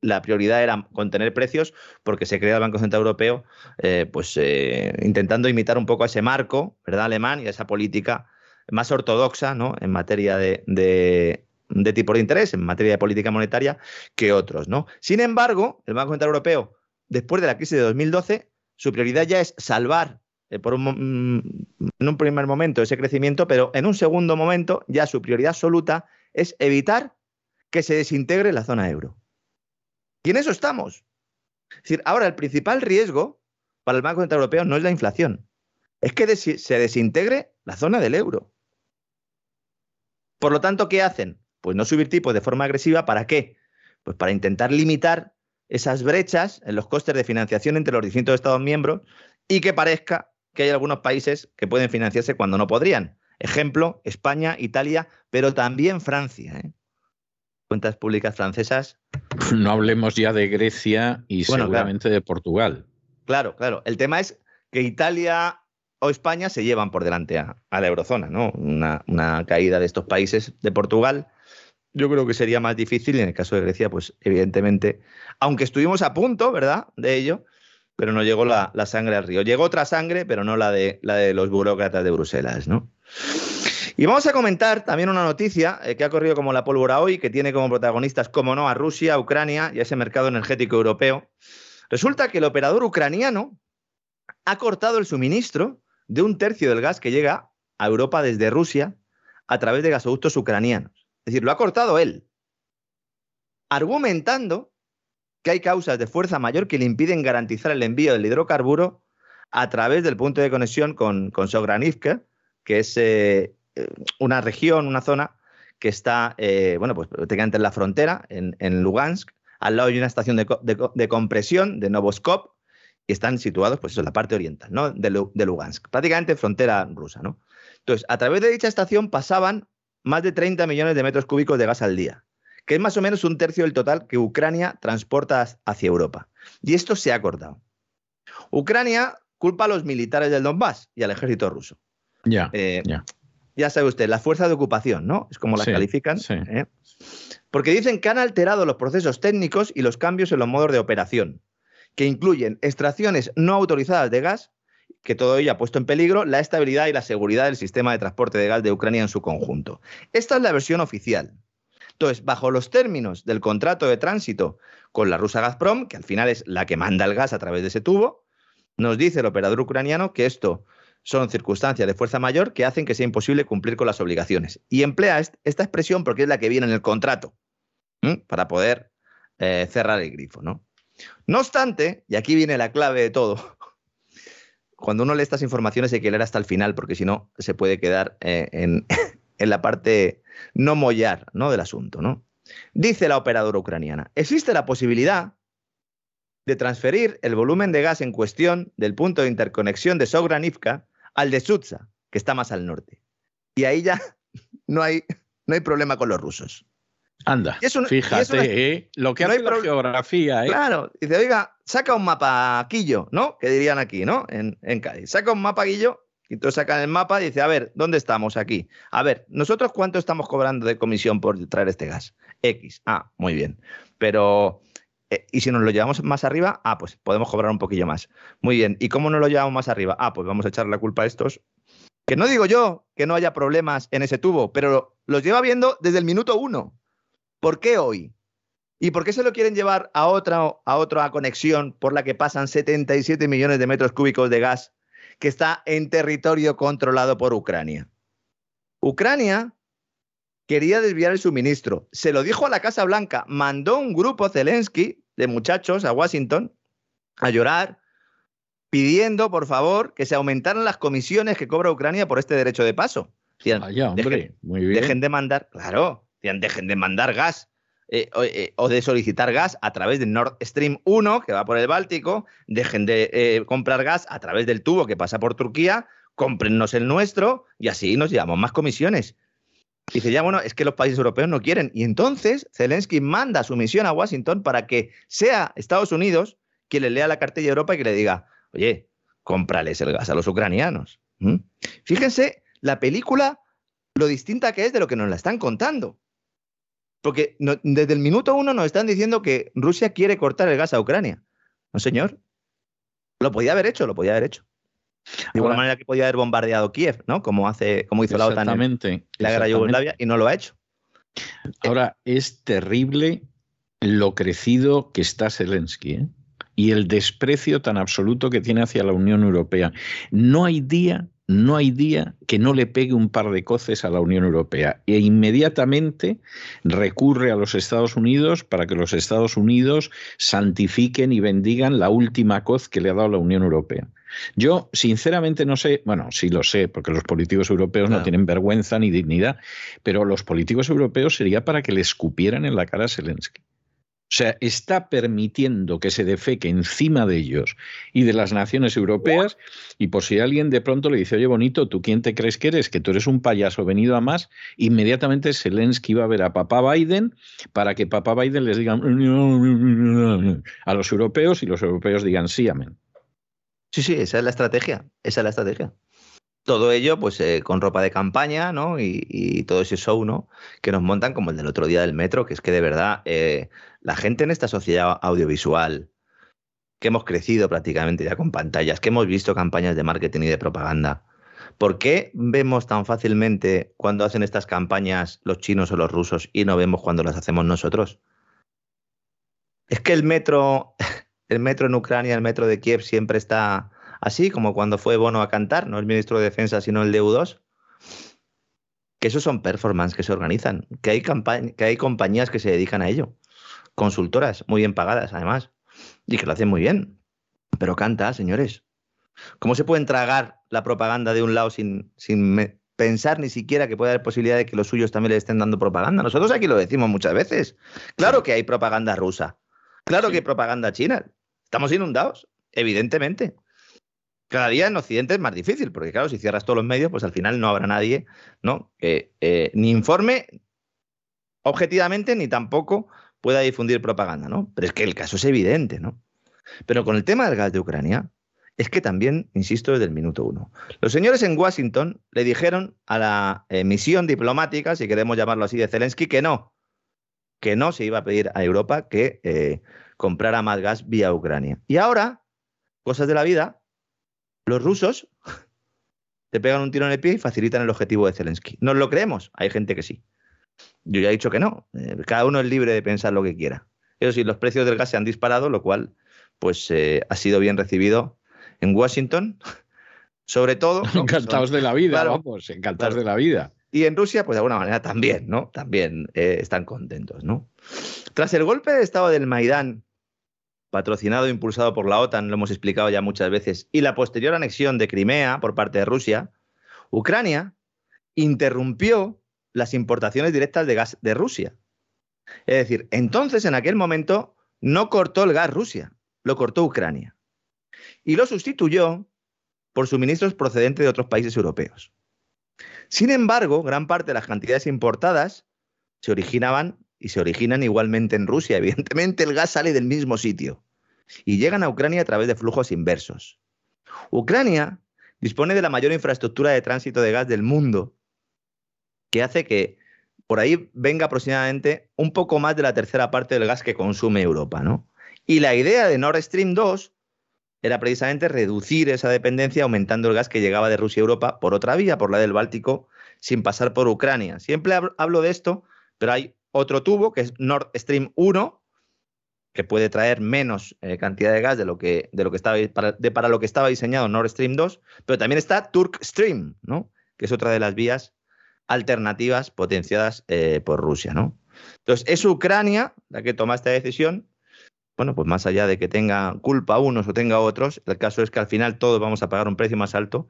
La prioridad era contener precios porque se crea el Banco Central Europeo, eh, pues eh, intentando imitar un poco a ese marco, ¿verdad? Alemán y a esa política más ortodoxa, ¿no? En materia de, de tipo de interés, en materia de política monetaria, que otros, ¿no? Sin embargo, el Banco Central Europeo, después de la crisis de 2012, su prioridad ya es salvar eh, mm, en un primer momento ese crecimiento, pero en un segundo momento ya su prioridad absoluta es evitar que se desintegre la zona euro. Y en eso estamos. Es decir, ahora el principal riesgo para el Banco Central Europeo no es la inflación, es que se desintegre la zona del euro. Por lo tanto, ¿qué hacen? Pues no subir tipos de forma agresiva, ¿para qué? Pues para intentar limitar esas brechas en los costes de financiación entre los distintos Estados miembros y que parezca que hay algunos países que pueden financiarse cuando no podrían. Ejemplo, España, Italia, pero también Francia. ¿eh? Cuentas públicas francesas. No hablemos ya de Grecia y seguramente de Portugal. Claro, claro. El tema es que Italia o España se llevan por delante a, la eurozona, ¿no? Una, una, caída de estos países de Portugal yo creo que sería más difícil y en el caso de Grecia, pues evidentemente, aunque estuvimos a punto, ¿verdad?, de ello, pero no llegó la, sangre al río. Llegó otra sangre, pero no la de, los burócratas de Bruselas, ¿no? Y vamos a comentar también una noticia eh, que ha corrido como la pólvora hoy, que tiene como protagonistas, como no, a Rusia, a Ucrania y a ese mercado energético europeo. Resulta que el operador ucraniano ha cortado el suministro de un tercio del gas que llega a Europa desde Rusia a través de gasoductos ucranianos. Es decir, lo ha cortado él, argumentando que hay causas de fuerza mayor que le impiden garantizar el envío del hidrocarburo a través del punto de conexión con, con Sogranivka, que es eh, una región, una zona que está, eh, bueno, pues prácticamente en la frontera, en, Lugansk, al lado de una estación de, compresión de Novoskop, y están situados, pues eso, en la parte oriental, ¿no? De, de, Lugansk, prácticamente frontera rusa, ¿no? Entonces, a través de dicha estación pasaban más de 30 millones de metros cúbicos de gas al día, que es más o menos un tercio del total que Ucrania transporta hacia Europa. Y esto se ha cortado. Ucrania culpa a los militares del Donbass y al ejército ruso. Ya, eh, ya sabe usted, la fuerza de ocupación, ¿no? Es como la califican. ¿eh? Porque dicen que han alterado los procesos técnicos y los cambios en los modos de operación, que incluyen extracciones no autorizadas de gas, que todo ello ha puesto en peligro la estabilidad y la seguridad del sistema de transporte de gas de Ucrania en su conjunto. Esta es la versión oficial. Entonces, bajo los términos del contrato de tránsito con la rusa Gazprom, que al final es la que manda el gas a través de ese tubo, nos dice el operador ucraniano que esto son circunstancias de fuerza mayor que hacen que sea imposible cumplir con las obligaciones. Y emplea esta expresión porque es la que viene en el contrato para poder eh, cerrar el grifo. ¿no? no obstante, y aquí viene la clave de todo, cuando uno lee estas informaciones hay que leer hasta el final porque si no se puede quedar eh, en, en, la parte no mollar ¿no? del asunto. ¿no? Dice la operadora ucraniana, existe la posibilidad de transferir el volumen de gas en cuestión del punto de interconexión de Sogranivka al de Sutsa, que está más al norte. Y ahí ya no hay, no hay problema con los rusos. Anda, fíjate, ¿eh? lo que hace la geografía. ¿eh? Claro, dice, oiga, saca un mapa, Quillo, ¿no? Que dirían aquí, ¿no? En, en Cádiz. Saca un mapa, Quillo, y entonces sacan el mapa y dice, a ver, ¿dónde estamos aquí? A ver, ¿nosotros cuánto estamos cobrando de comisión por traer este gas? X. Ah, muy bien. Pero, eh, ¿y si nos lo llevamos más arriba? Ah, pues podemos cobrar un poquillo más. Muy bien. ¿Y cómo nos lo llevamos más arriba? Ah, pues vamos a echar la culpa a estos. Que no digo yo que no haya problemas en ese tubo, pero los lleva viendo desde el minuto uno. ¿Por qué hoy? ¿Y por qué se lo quieren llevar a otra, a otra conexión por la que pasan 77 millones de metros cúbicos de gas que está en territorio controlado por Ucrania? Ucrania quería desviar el suministro. Se lo dijo a la Casa Blanca. Mandó un grupo Zelensky de muchachos a Washington a llorar, pidiendo, por favor, que se aumentaran las comisiones que cobra Ucrania por este derecho de paso. Vaya, hombre, dejen, muy bien. Dejen de mandar, claro, dejen de mandar gas eh, eh, o, de solicitar gas a través de Nord Stream 1, que va por el Báltico, dejen de eh, comprar gas a través del tubo que pasa por Turquía, cómprennos el nuestro y así nos llevamos más comisiones. Dice, ya bueno, es que los países europeos no quieren. Y entonces Zelensky manda su misión a Washington para que sea Estados Unidos quien le lea la cartilla de Europa y que le diga, oye, cómprales el gas a los ucranianos. Fíjense la película, lo distinta que es de lo que nos la están contando. Porque desde el minuto uno nos están diciendo que Rusia quiere cortar el gas a Ucrania. No, señor. Lo podía haber hecho, lo podía haber hecho. De igual manera que podía haber bombardeado Kiev, ¿no? Como, hace, como hizo la OTAN en la guerra Yugoslavia y no lo ha hecho. Ahora, es terrible lo crecido que está Zelensky ¿eh? y el desprecio tan absoluto que tiene hacia la Unión Europea. No hay día no hay día que no le pegue un par de coces a la Unión Europea e inmediatamente recurre a los Estados Unidos para que los Estados Unidos santifiquen y bendigan la última coz que le ha dado la Unión Europea. Yo, sinceramente, no sé, bueno, sí lo sé, porque los políticos europeos no tienen vergüenza ni dignidad, pero los políticos europeos sería para que le escupieran en la cara a Zelensky. O sea, está permitiendo que se defeque encima de ellos y de las naciones europeas. Y por si alguien de pronto le dice, oye, bonito, ¿tú quién te crees que eres? Que tú eres un payaso venido a más. Inmediatamente Zelensky va a ver a papá Biden para que papá Biden les diga a los europeos y los europeos digan sí, amén. Sí, sí, esa es la estrategia. Esa es la estrategia todo ello pues eh, con ropa de campaña, ¿no? Y, todo ese show, ¿no? Que nos montan como el del otro día del metro, que es que de verdad eh, la gente en esta sociedad audiovisual, que hemos crecido prácticamente ya con pantallas, que hemos visto campañas de marketing y de propaganda, ¿por qué vemos tan fácilmente cuando hacen estas campañas los chinos o los rusos y no vemos cuando las hacemos nosotros? Es que el metro, el metro en Ucrania, el metro de Kiev siempre está así como cuando fue Bono a cantar, no el ministro de Defensa, sino el de U2. Que esos son performances que se organizan, que hay, que hay compañías que se dedican a ello, consultoras muy bien pagadas además, y que lo hacen muy bien. Pero canta, señores. ¿Cómo se puede tragar la propaganda de un lado sin, sin pensar ni siquiera que pueda haber posibilidad de que los suyos también le estén dando propaganda? Nosotros aquí lo decimos muchas veces. Claro que hay propaganda rusa. Claro que hay propaganda china. Estamos inundados, evidentemente cada día en Occidente es más difícil, porque claro, si cierras todos los medios, pues al final no habrá nadie ¿no? que eh, ni informe objetivamente ni tampoco pueda difundir propaganda, ¿no? Pero es que el caso es evidente, ¿no? Pero con el tema del gas de Ucrania, es que también, insisto, desde el minuto uno. Los señores en Washington le dijeron a la eh, misión diplomática, si queremos llamarlo así, de Zelensky, que no, que no se iba a pedir a Europa que eh, comprara más gas vía Ucrania. Y ahora, cosas de la vida, los rusos te pegan un tiro en el pie y facilitan el objetivo de Zelensky. ¿Nos lo creemos? Hay gente que sí. Yo ya he dicho que no. Eh, cada uno es libre de pensar lo que quiera. Eso sí, los precios del gas se han disparado, lo cual pues ha sido bien recibido en Washington, sobre todo. Encantados de la vida, vamos, encantados de la vida. Y en Rusia, pues de alguna manera también, ¿no? También eh, están contentos, ¿no? Tras el golpe de Estado del Maidán, patrocinado e impulsado por la OTAN, lo hemos explicado ya muchas veces, y la posterior anexión de Crimea por parte de Rusia, Ucrania interrumpió las importaciones directas de gas de Rusia. Es decir, entonces en aquel momento no cortó el gas Rusia, lo cortó Ucrania y lo sustituyó por suministros procedentes de otros países europeos. Sin embargo, gran parte de las cantidades importadas se originaban y se originan igualmente en Rusia. Evidentemente, el gas sale del mismo sitio y llegan a Ucrania a través de flujos inversos. Ucrania dispone de la mayor infraestructura de tránsito de gas del mundo, que hace que por ahí venga aproximadamente un poco más de la tercera parte del gas que consume Europa, ¿no? Y la idea de Nord Stream 2 era precisamente reducir esa dependencia aumentando el gas que llegaba de Rusia a Europa por otra vía, por la del Báltico, sin pasar por Ucrania. Siempre hablo de esto, pero hay otro tubo que es Nord Stream 1, que puede traer menos eh, cantidad de gas de lo que, de lo que estaba, para, para, lo que estaba diseñado Nord Stream 2, pero también está Turk Stream, ¿no? que es otra de las vías alternativas potenciadas eh, por Rusia. ¿no? Entonces, es Ucrania la que toma esta decisión bueno, pues más allá de que tenga culpa unos o tenga otros, el caso es que al final todos vamos a pagar un precio más alto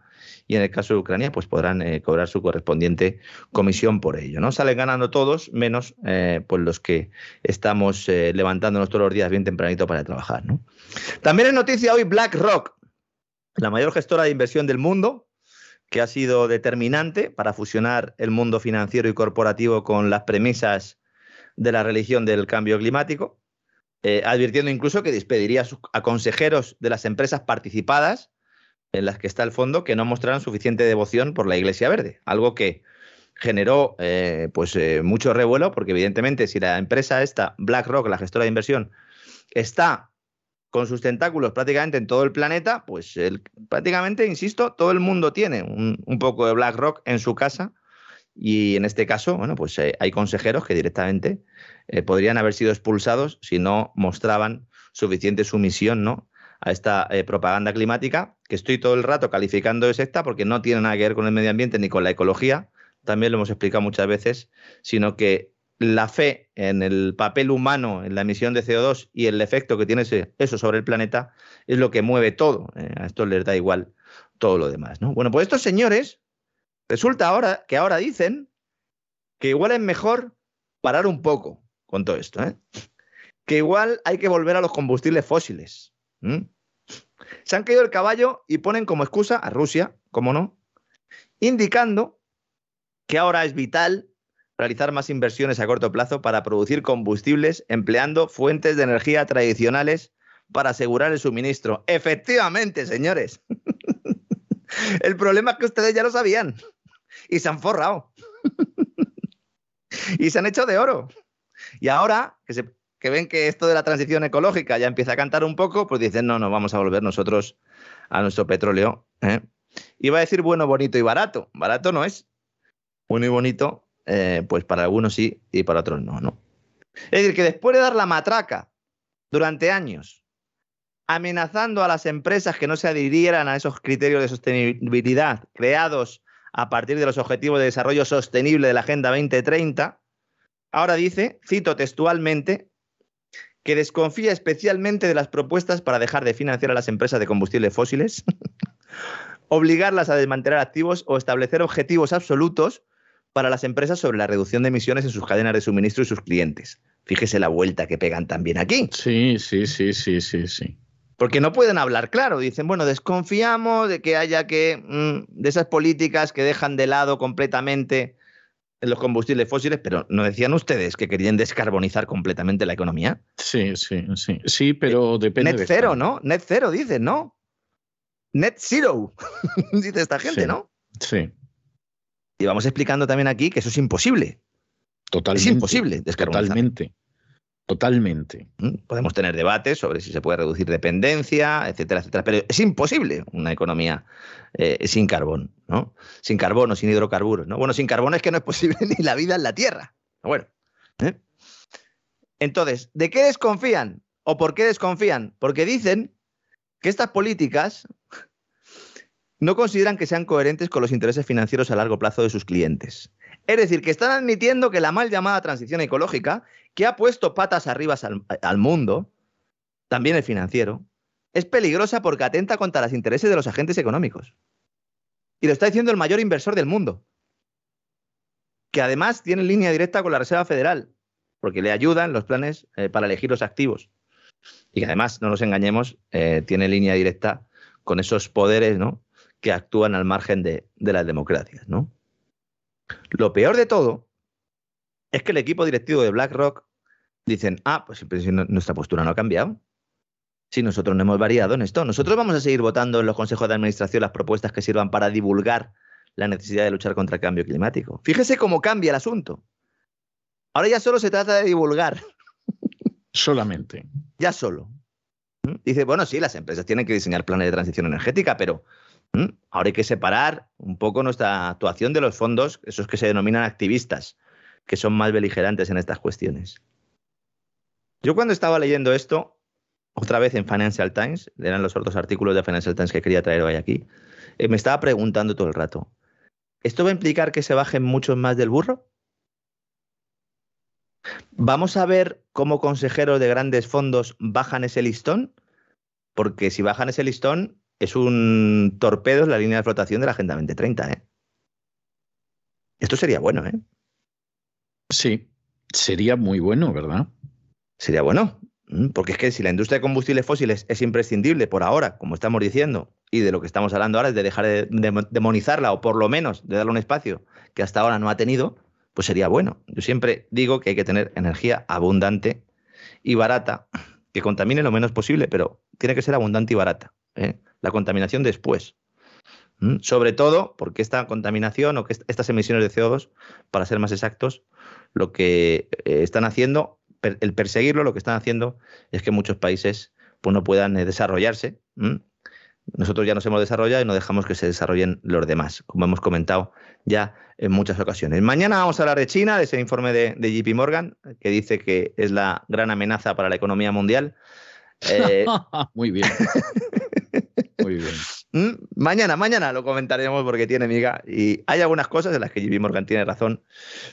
y en el caso de Ucrania, pues podrán eh, cobrar su correspondiente comisión por ello. ¿no? Salen ganando todos, menos eh, pues los que estamos eh, levantándonos todos los días bien tempranito para trabajar. ¿no? También es noticia hoy BlackRock, la mayor gestora de inversión del mundo, que ha sido determinante para fusionar el mundo financiero y corporativo con las premisas de la religión del cambio climático eh, advirtiendo incluso que despediría a, consejeros de las empresas participadas en las que está el fondo que no mostraran suficiente devoción por la Iglesia Verde, algo que generó eh, pues eh, mucho revuelo porque evidentemente si la empresa esta BlackRock, la gestora de inversión, está con sus tentáculos prácticamente en todo el planeta, pues prácticamente, insisto, todo el mundo tiene un, un, poco de BlackRock en su casa y en este caso, bueno, pues hay consejeros que directamente eh, podrían haber sido expulsados si no mostraban suficiente sumisión ¿no? a esta eh, propaganda climática, que estoy todo el rato calificando de secta porque no tiene nada que ver con el medio ambiente ni con la ecología, también lo hemos explicado muchas veces, sino que la fe en el papel humano, en la emisión de CO2 y el efecto que tiene eso sobre el planeta es lo que mueve todo. Eh, a esto les da igual todo lo demás. ¿no? Bueno, pues estos señores, resulta ahora que ahora dicen que igual es mejor parar un poco, con todo esto, ¿eh? que igual hay que volver a los combustibles fósiles. Se han caído el caballo y ponen como excusa a Rusia, como no, indicando que ahora es vital realizar más inversiones a corto plazo para producir combustibles empleando fuentes de energía tradicionales para asegurar el suministro. Efectivamente, señores. el problema es que ustedes ya lo sabían y se han forrado. y se han hecho de oro. Y ahora que, se, que ven que esto de la transición ecológica ya empieza a cantar un poco, pues dicen, no, no, vamos a volver nosotros a nuestro petróleo. ¿eh? Iba a decir bueno, bonito y barato. Barato no es. Bueno y bonito, eh, pues para algunos sí y para otros no, no. Es decir, que después de dar la matraca durante años, amenazando a las empresas que no se adhirieran a esos criterios de sostenibilidad creados a partir de los Objetivos de Desarrollo Sostenible de la Agenda 2030, Ahora dice, cito textualmente, que desconfía especialmente de las propuestas para dejar de financiar a las empresas de combustibles fósiles, obligarlas a desmantelar activos o establecer objetivos absolutos para las empresas sobre la reducción de emisiones en sus cadenas de suministro y sus clientes. Fíjese la vuelta que pegan también aquí. Sí, sí, sí, sí, sí, sí. Porque no pueden hablar claro. Dicen, bueno, desconfiamos de que haya que. Mm, de esas políticas que dejan de lado completamente en los combustibles fósiles, pero ¿no decían ustedes que querían descarbonizar completamente la economía? Sí, sí, sí. Sí, pero eh, depende. Net cero, ¿no? Net cero, dicen, ¿no? net zero, dice esta gente, ¿no? Sí. Y vamos explicando también aquí que eso es imposible. Totalmente. Es imposible descarbonizar. Totalmente. Totalmente. ¿Mm? Podemos tener debates sobre si se puede reducir dependencia, etcétera, etcétera, pero es imposible una economía eh, sin carbón, ¿no? Sin carbono, sin hidrocarburos, ¿no? Bueno, sin carbón es que no es posible ni la vida en la Tierra. Bueno. ¿eh? Entonces, ¿de qué desconfían? ¿O por qué desconfían? Porque dicen que estas políticas no consideran que sean coherentes con los intereses financieros a largo plazo de sus clientes. Es decir, que están admitiendo que la mal llamada transición ecológica, que ha puesto patas arriba al, mundo, también el financiero, es peligrosa porque atenta contra los intereses de los agentes económicos. Y lo está diciendo el mayor inversor del mundo, que además tiene línea directa con la Reserva Federal, porque le ayudan los planes eh, para elegir los activos. Y que además, no nos engañemos, eh, tiene línea directa con esos poderes ¿no? que actúan al margen de, de las democracias. ¿no? Lo peor de todo es que el equipo directivo de BlackRock dicen, ah, pues nuestra postura no ha cambiado. Si nosotros no hemos variado en esto, nosotros vamos a seguir votando en los consejos de administración las propuestas que sirvan para divulgar la necesidad de luchar contra el cambio climático. Fíjese cómo cambia el asunto. Ahora ya solo se trata de divulgar. Solamente. Ya solo. ¿Mm? Dice, bueno, sí, las empresas tienen que diseñar planes de transición energética, pero ¿Mm? Ahora hay que separar un poco nuestra actuación de los fondos, esos que se denominan activistas, que son más beligerantes en estas cuestiones. Yo cuando estaba leyendo esto, otra vez en Financial Times, eran los otros artículos de Financial Times que quería traer hoy aquí, eh, me estaba preguntando todo el rato, ¿esto va a implicar que se bajen muchos más del burro? ¿Vamos a ver cómo consejeros de grandes fondos bajan ese listón? Porque si bajan ese listón, es un torpedo en la línea de flotación de la Agenda 2030. ¿eh? Esto sería bueno, ¿eh? Sí, sería muy bueno, ¿verdad? Sería bueno, porque es que si la industria de combustibles fósiles es imprescindible por ahora, como estamos diciendo, y de lo que estamos hablando ahora es de dejar de demonizarla o por lo menos de darle un espacio que hasta ahora no ha tenido, pues sería bueno. Yo siempre digo que hay que tener energía abundante y barata, que contamine lo menos posible, pero tiene que ser abundante y barata. ¿eh? la contaminación después. Sobre todo porque esta contaminación o que estas emisiones de CO2, para ser más exactos, lo que eh, están haciendo, el perseguirlo, lo que están haciendo es que muchos países pues, no puedan eh, desarrollarse. Nosotros ya nos hemos desarrollado y no dejamos que se desarrollen los demás, como hemos comentado ya en muchas ocasiones. Mañana vamos a hablar de China, de ese informe de, de JP Morgan, que dice que es la gran amenaza para la economía mundial. Eh, Muy bien. Muy bien. Mm, mañana, mañana lo comentaremos porque tiene miga. Y hay algunas cosas en las que JP Morgan tiene razón,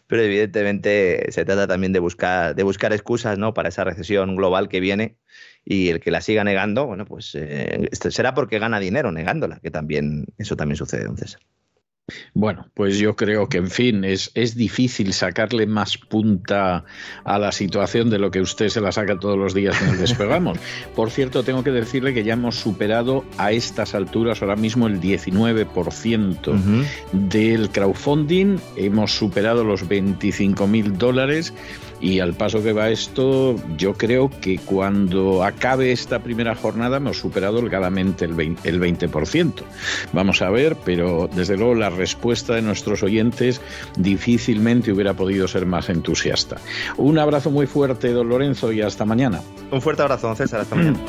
pero evidentemente se trata también de buscar, de buscar excusas ¿no? para esa recesión global que viene. Y el que la siga negando, bueno, pues eh, será porque gana dinero negándola, que también eso también sucede, don César. Bueno, pues yo creo que, en fin, es, es, difícil sacarle más punta a la situación de lo que usted se la saca todos los días en el despegamos. Por cierto, tengo que decirle que ya hemos superado a estas alturas ahora mismo el 19% uh -huh. del crowdfunding, hemos superado los 25 mil dólares y al paso que va esto, yo creo que cuando acabe esta primera jornada hemos superado holgadamente el 20%. El 20%. Vamos a ver, pero desde luego la respuesta de nuestros oyentes difícilmente hubiera podido ser más entusiasta. Un abrazo muy fuerte, don Lorenzo, y hasta mañana. Un fuerte abrazo, don César. Hasta mañana.